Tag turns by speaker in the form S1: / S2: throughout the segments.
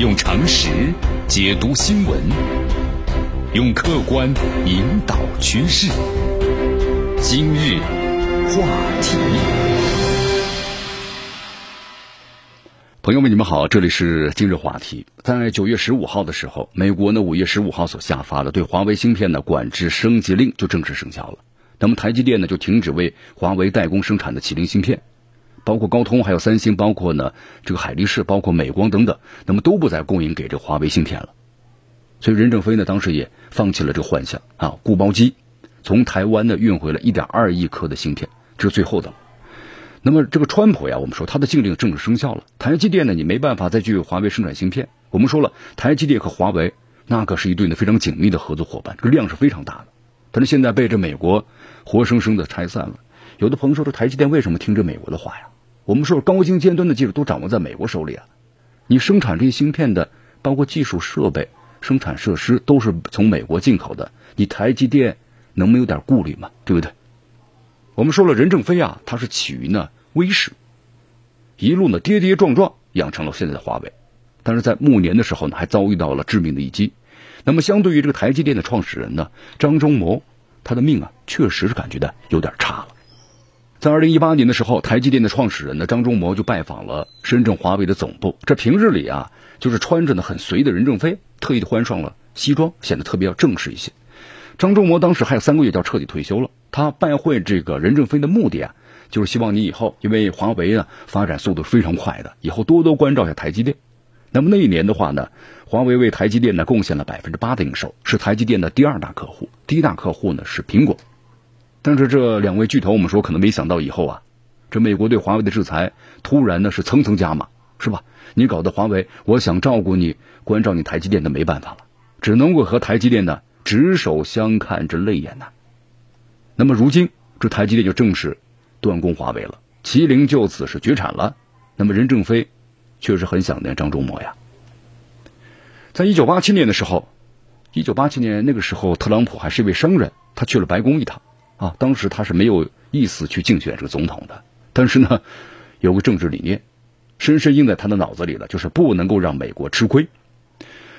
S1: 用常识解读新闻，用客观引导趋势。今日话题，
S2: 朋友们，你们好，这里是今日话题。在九月十五号的时候，美国呢五月十五号所下发的对华为芯片的管制升级令就正式生效了。那么台积电呢就停止为华为代工生产的麒麟芯片。包括高通，还有三星，包括呢这个海力士，包括美光等等，那么都不再供应给这华为芯片了。所以任正非呢当时也放弃了这个幻想啊，固包机从台湾呢运回了一点二亿颗的芯片，这是最后的了。那么这个川普呀，我们说他的禁令正式生效了，台积电呢你没办法再去华为生产芯片。我们说了，台积电和华为那可是一对呢非常紧密的合作伙伴，这个量是非常大的。但是现在被这美国活生生的拆散了。有的朋友说，这台积电为什么听着美国的话呀？我们说高精尖端的技术都掌握在美国手里啊，你生产这些芯片的，包括技术设备、生产设施都是从美国进口的，你台积电能没有点顾虑吗？对不对？我们说了，任正非啊，他是起于呢威势，一路呢跌跌撞撞养成了现在的华为，但是在暮年的时候呢，还遭遇到了致命的一击。那么相对于这个台积电的创始人呢，张忠谋，他的命啊，确实是感觉的有点差了。在二零一八年的时候，台积电的创始人呢张忠谋就拜访了深圳华为的总部。这平日里啊，就是穿着呢很随的任正非，特意的换上了西装，显得特别要正式一些。张忠谋当时还有三个月就要彻底退休了，他拜会这个任正非的目的啊，就是希望你以后，因为华为啊发展速度非常快的，以后多多关照一下台积电。那么那一年的话呢，华为为台积电呢贡献了百分之八的营收，是台积电的第二大客户，第一大客户呢是苹果。但是这两位巨头，我们说可能没想到以后啊，这美国对华为的制裁突然呢是层层加码，是吧？你搞的华为，我想照顾你、关照你台积电的没办法了，只能够和台积电呢执手相看着泪眼呐。那么如今这台积电就正式断供华为了，麒麟就此是绝产了。那么任正非确实很想念张忠谋呀。在一九八七年的时候，一九八七年那个时候，特朗普还是一位商人，他去了白宫一趟。啊，当时他是没有意思去竞选这个总统的，但是呢，有个政治理念，深深印在他的脑子里了，就是不能够让美国吃亏。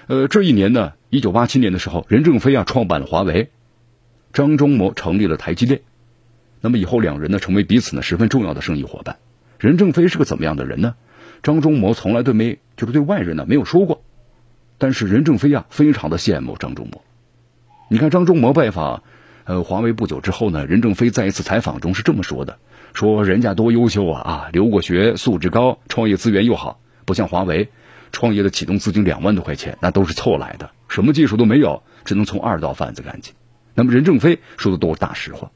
S2: 呃，这一年呢，一九八七年的时候，任正非啊创办了华为，张忠谋成立了台积电，那么以后两人呢成为彼此呢十分重要的生意伙伴。任正非是个怎么样的人呢？张忠谋从来都没就是对外人呢没有说过，但是任正非啊非常的羡慕张忠谋。你看张忠谋拜访。呃，华为不久之后呢，任正非在一次采访中是这么说的：说人家多优秀啊啊，留过学，素质高，创业资源又好，不像华为，创业的启动资金两万多块钱，那都是凑来的，什么技术都没有，只能从二道贩子干起。那么任正非说的都是大实话，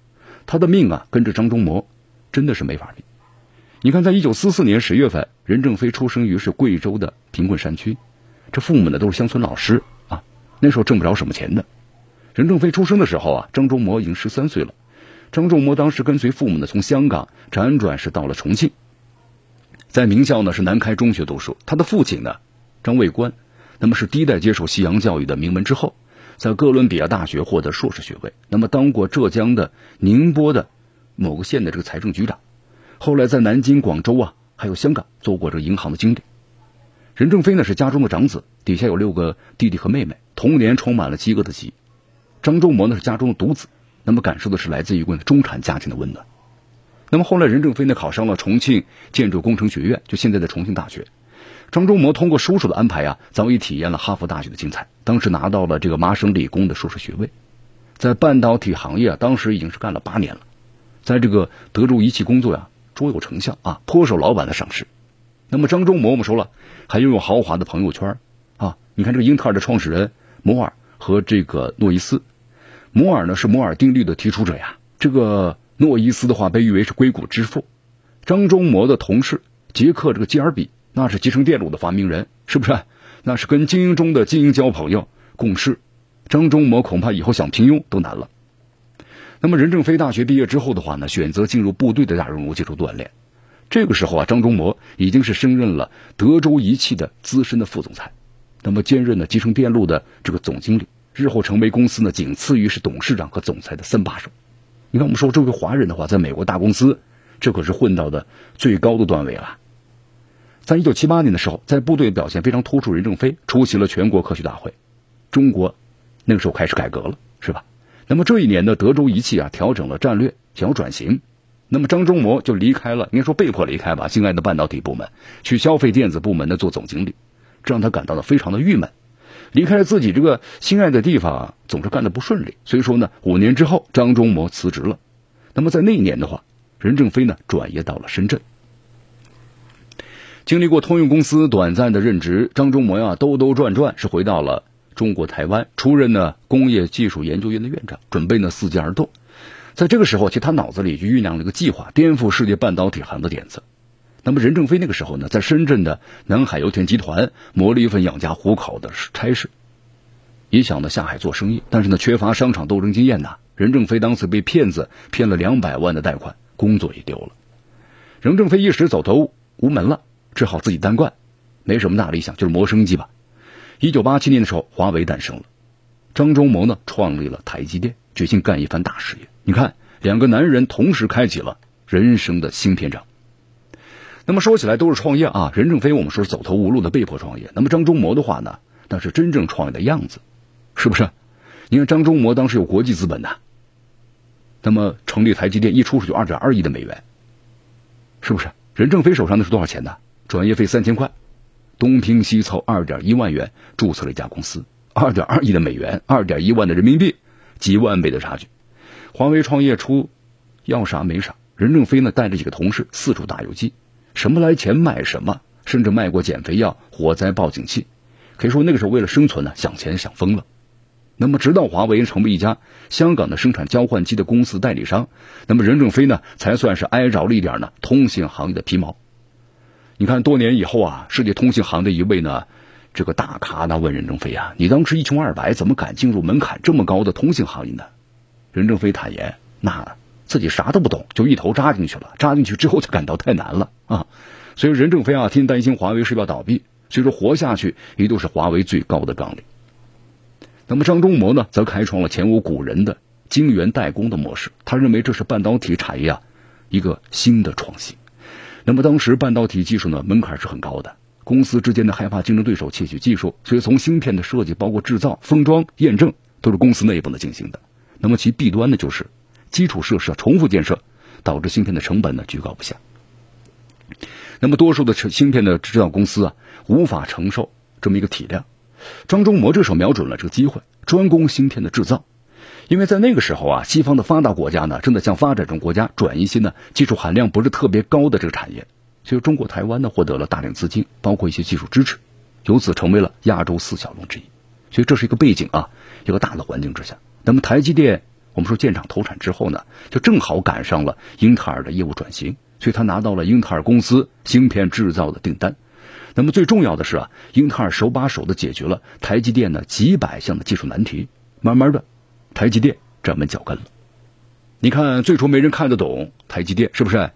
S2: 他的命啊，跟着张忠谋真的是没法比。你看，在一九四四年十月份，任正非出生于是贵州的贫困山区，这父母呢都是乡村老师啊，那时候挣不着什么钱的。任正非出生的时候啊，张忠谋已经十三岁了。张忠谋当时跟随父母呢，从香港辗转是到了重庆，在名校呢是南开中学读书。他的父亲呢，张卫官，那么是第一代接受西洋教育的名门之后，在哥伦比亚大学获得硕士学位。那么当过浙江的宁波的某个县的这个财政局长，后来在南京、广州啊，还有香港做过这个银行的经理。任正非呢是家中的长子，底下有六个弟弟和妹妹，童年充满了饥饿的记忆。张忠谋呢是家中的独子，那么感受的是来自于个中产家庭的温暖。那么后来任正非呢考上了重庆建筑工程学院，就现在的重庆大学。张忠谋通过叔叔的安排啊，早已体验了哈佛大学的精彩，当时拿到了这个麻省理工的硕士学位，在半导体行业啊，当时已经是干了八年了，在这个德州仪器工作呀，卓有成效啊，颇受老板的赏识。那么张忠谋我们说了，还拥有豪华的朋友圈啊，你看这个英特尔的创始人摩尔和这个诺伊斯。摩尔呢是摩尔定律的提出者呀，这个诺伊斯的话被誉为是硅谷之父，张忠谋的同事杰克这个基尔比那是集成电路的发明人，是不是？那是跟精英中的精英交朋友共事，张忠谋恐怕以后想平庸都难了。那么任正非大学毕业之后的话呢，选择进入部队的大熔炉接受锻炼，这个时候啊，张忠谋已经是升任了德州仪器的资深的副总裁，那么兼任了集成电路的这个总经理。日后成为公司呢仅次于是董事长和总裁的三把手。你看，我们说这位华人的话，在美国大公司，这可是混到的最高的段位了。在一九七八年的时候，在部队表现非常突出，任正非出席了全国科学大会，中国那个时候开始改革了，是吧？那么这一年呢，德州仪器啊调整了战略，想要转型，那么张忠谋就离开了，应该说被迫离开吧，心爱的半导体部门，去消费电子部门呢做总经理，这让他感到了非常的郁闷。离开了自己这个心爱的地方，总是干的不顺利，所以说呢，五年之后，张忠谋辞职了。那么在那一年的话，任正非呢转业到了深圳。经历过通用公司短暂的任职，张忠谋呀兜兜转转是回到了中国台湾，出任呢工业技术研究院的院长，准备呢伺机而动。在这个时候，其实他脑子里就酝酿了一个计划，颠覆世界半导体行的点子。那么任正非那个时候呢，在深圳的南海油田集团磨了一份养家糊口的差事，也想呢下海做生意，但是呢缺乏商场斗争经验呐。任正非当时被骗子骗了两百万的贷款，工作也丢了。任正非一时走投无门了。只好自己单干，没什么大理想，就是谋生计吧。一九八七年的时候，华为诞生了，张忠谋呢创立了台积电，决心干一番大事业。你看，两个男人同时开启了人生的新篇章。那么说起来都是创业啊，任正非我们说是走投无路的被迫创业，那么张忠谋的话呢，那是真正创业的样子，是不是？你看张忠谋当时有国际资本呐，那么成立台积电一出手就二点二亿的美元，是不是？任正非手上那是多少钱呢？转业费三千块，东拼西凑二点一万元注册了一家公司，二点二亿的美元，二点一万的人民币，几万倍的差距。华为创业初要啥没啥，任正非呢带着几个同事四处打游击，什么来钱卖什么，甚至卖过减肥药、火灾报警器，可以说那个时候为了生存呢想钱想疯了。那么直到华为成为一家香港的生产交换机的公司代理商，那么任正非呢才算是挨着了一点呢通信行业的皮毛。你看，多年以后啊，世界通信行的一位呢，这个大咖呢问任正非啊：“你当时一穷二白，怎么敢进入门槛这么高的通信行业呢？”任正非坦言：“那自己啥都不懂，就一头扎进去了。扎进去之后就感到太难了啊！所以任正非啊，天天担心华为是要倒闭，所以说活下去一度是华为最高的纲领。那么张忠谋呢，则开创了前无古人的晶圆代工的模式，他认为这是半导体产业啊一个新的创新。那么当时半导体技术呢门槛是很高的，公司之间呢害怕竞争对手窃取技术，所以从芯片的设计、包括制造、封装、验证都是公司内部的进行的。那么其弊端呢就是基础设施重复建设，导致芯片的成本呢居高不下。那么多数的芯片的制造公司啊无法承受这么一个体量，张忠谋这时候瞄准了这个机会，专攻芯片的制造。因为在那个时候啊，西方的发达国家呢，正在向发展中国家转移一些呢技术含量不是特别高的这个产业，所以中国台湾呢获得了大量资金，包括一些技术支持，由此成为了亚洲四小龙之一。所以这是一个背景啊，一个大的环境之下。那么台积电，我们说建厂投产之后呢，就正好赶上了英特尔的业务转型，所以他拿到了英特尔公司芯片制造的订单。那么最重要的是啊，英特尔手把手的解决了台积电呢几百项的技术难题，慢慢的。台积电站稳脚跟了，你看最初没人看得懂台积电，是不是？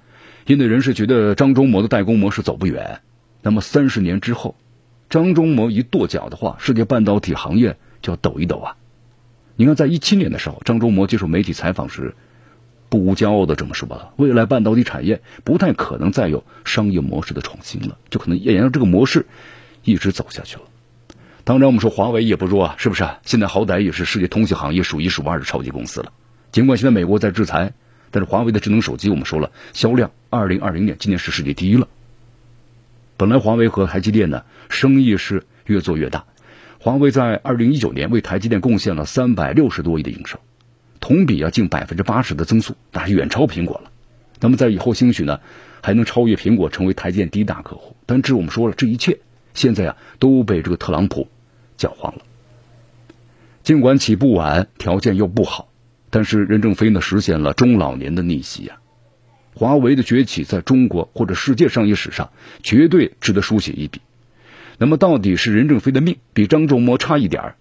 S2: 业内人士觉得张忠谋的代工模式走不远。那么三十年之后，张忠谋一跺脚的话，世界半导体行业就要抖一抖啊！你看，在一七年的时候，张忠谋接受媒体采访时，不无骄傲的这么说了：未来半导体产业不太可能再有商业模式的创新了，就可能沿着这个模式一直走下去了。当然，我们说华为也不弱啊，是不是？现在好歹也是世界通信行业数一数二的超级公司了。尽管现在美国在制裁，但是华为的智能手机，我们说了，销量二零二零年今年是世界第一了。本来华为和台积电呢，生意是越做越大。华为在二零一九年为台积电贡献了三百六十多亿的营收，同比啊近百分之八十的增速，那远超苹果了。那么在以后兴许呢，还能超越苹果，成为台积电第一大客户。但这我们说了，这一切现在啊都被这个特朗普。搅黄了。尽管起步晚，条件又不好，但是任正非呢实现了中老年的逆袭呀。华为的崛起在中国或者世界商业史上绝对值得书写一笔。那么到底是任正非的命比张忠谋差一点儿，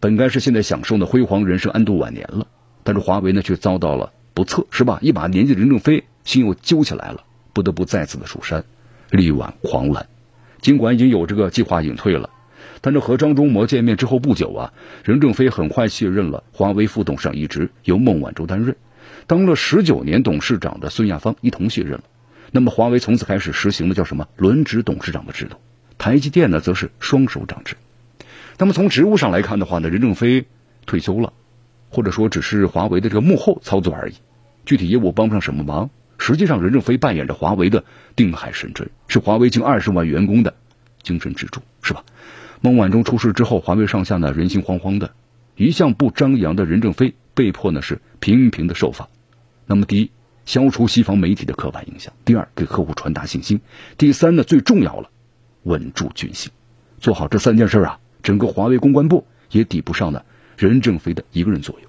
S2: 本该是现在享受的辉煌人生安度晚年了，但是华为呢却遭到了不测，是吧？一把年纪的任正非心又揪起来了，不得不再次的蜀山，力挽狂澜。尽管已经有这个计划隐退了。但是和张忠谋见面之后不久啊，任正非很快卸任了华为副董事长一职，由孟晚舟担任。当了十九年董事长的孙亚芳一同卸任了。那么华为从此开始实行的叫什么轮值董事长的制度，台积电呢则是双手掌制。那么从职务上来看的话呢，任正非退休了，或者说只是华为的这个幕后操作而已，具体业务帮不上什么忙。实际上，任正非扮演着华为的定海神针，是华为近二十万员工的精神支柱，是吧？孟晚舟出事之后，华为上下呢人心惶惶的，一向不张扬的任正非被迫呢是频频的受访。那么，第一，消除西方媒体的刻板印象；第二，给客户传达信心；第三呢，最重要了，稳住军心。做好这三件事啊，整个华为公关部也抵不上呢任正非的一个人左右。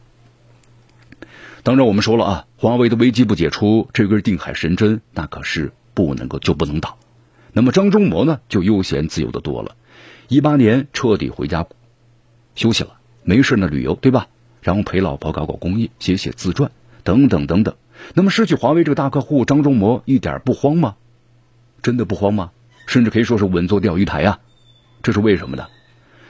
S2: 当然，我们说了啊，华为的危机不解除，这根定海神针那可是不能够就不能倒。那么张忠谋呢，就悠闲自由的多了。一八年彻底回家休息了，没事呢旅游，对吧？然后陪老婆搞搞公益，写写自传，等等等等。那么失去华为这个大客户，张忠谋一点不慌吗？真的不慌吗？甚至可以说是稳坐钓鱼台啊！这是为什么呢？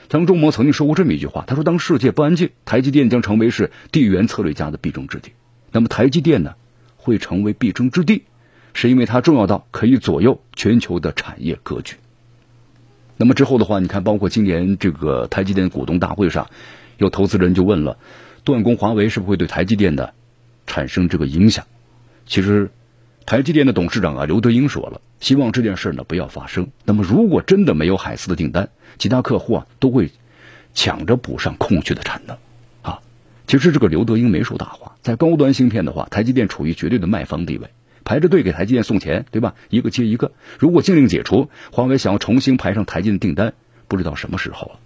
S2: 张忠谋曾经说过这么一句话，他说：“当世界不安静，台积电将成为是地缘策略家的必争之地。那么台积电呢，会成为必争之地，是因为它重要到可以左右全球的产业格局。那么之后的话，你看，包括今年这个台积电股东大会上，有投资人就问了，断供华为是不是会对台积电的产生这个影响？其实，台积电的董事长啊刘德英说了，希望这件事呢不要发生。那么如果真的没有海思的订单，其他客户啊都会抢着补上空缺的产能，啊，其实这个刘德英没说大话，在高端芯片的话，台积电处于绝对的卖方地位，排着队给台积电送钱，对吧？一个接一个。如果禁令解除，华为想要重新排上台积电订单，不知道什么时候了。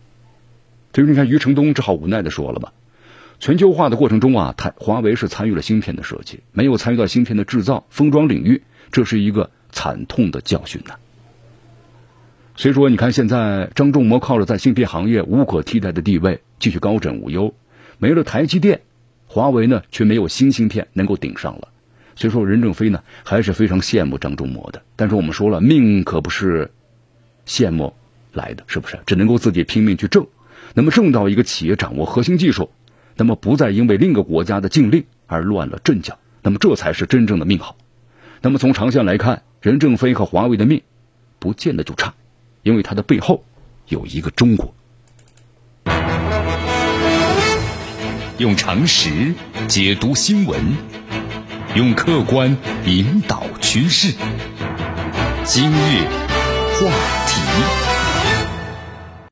S2: 所以你看，余承东只好无奈的说了吧：全球化的过程中啊，台华为是参与了芯片的设计，没有参与到芯片的制造封装领域，这是一个惨痛的教训呢。所以说，你看现在张仲谋靠着在芯片行业无可替代的地位，继续高枕无忧。没了台积电，华为呢却没有新芯片能够顶上了。所以说，任正非呢还是非常羡慕张仲谋的。但是我们说了，命可不是羡慕来的，是不是？只能够自己拼命去挣。那么挣到一个企业掌握核心技术，那么不再因为另一个国家的禁令而乱了阵脚，那么这才是真正的命好。那么从长线来看，任正非和华为的命不见得就差。因为他的背后有一个中国，
S1: 用常识解读新闻，用客观引导趋势。今日话。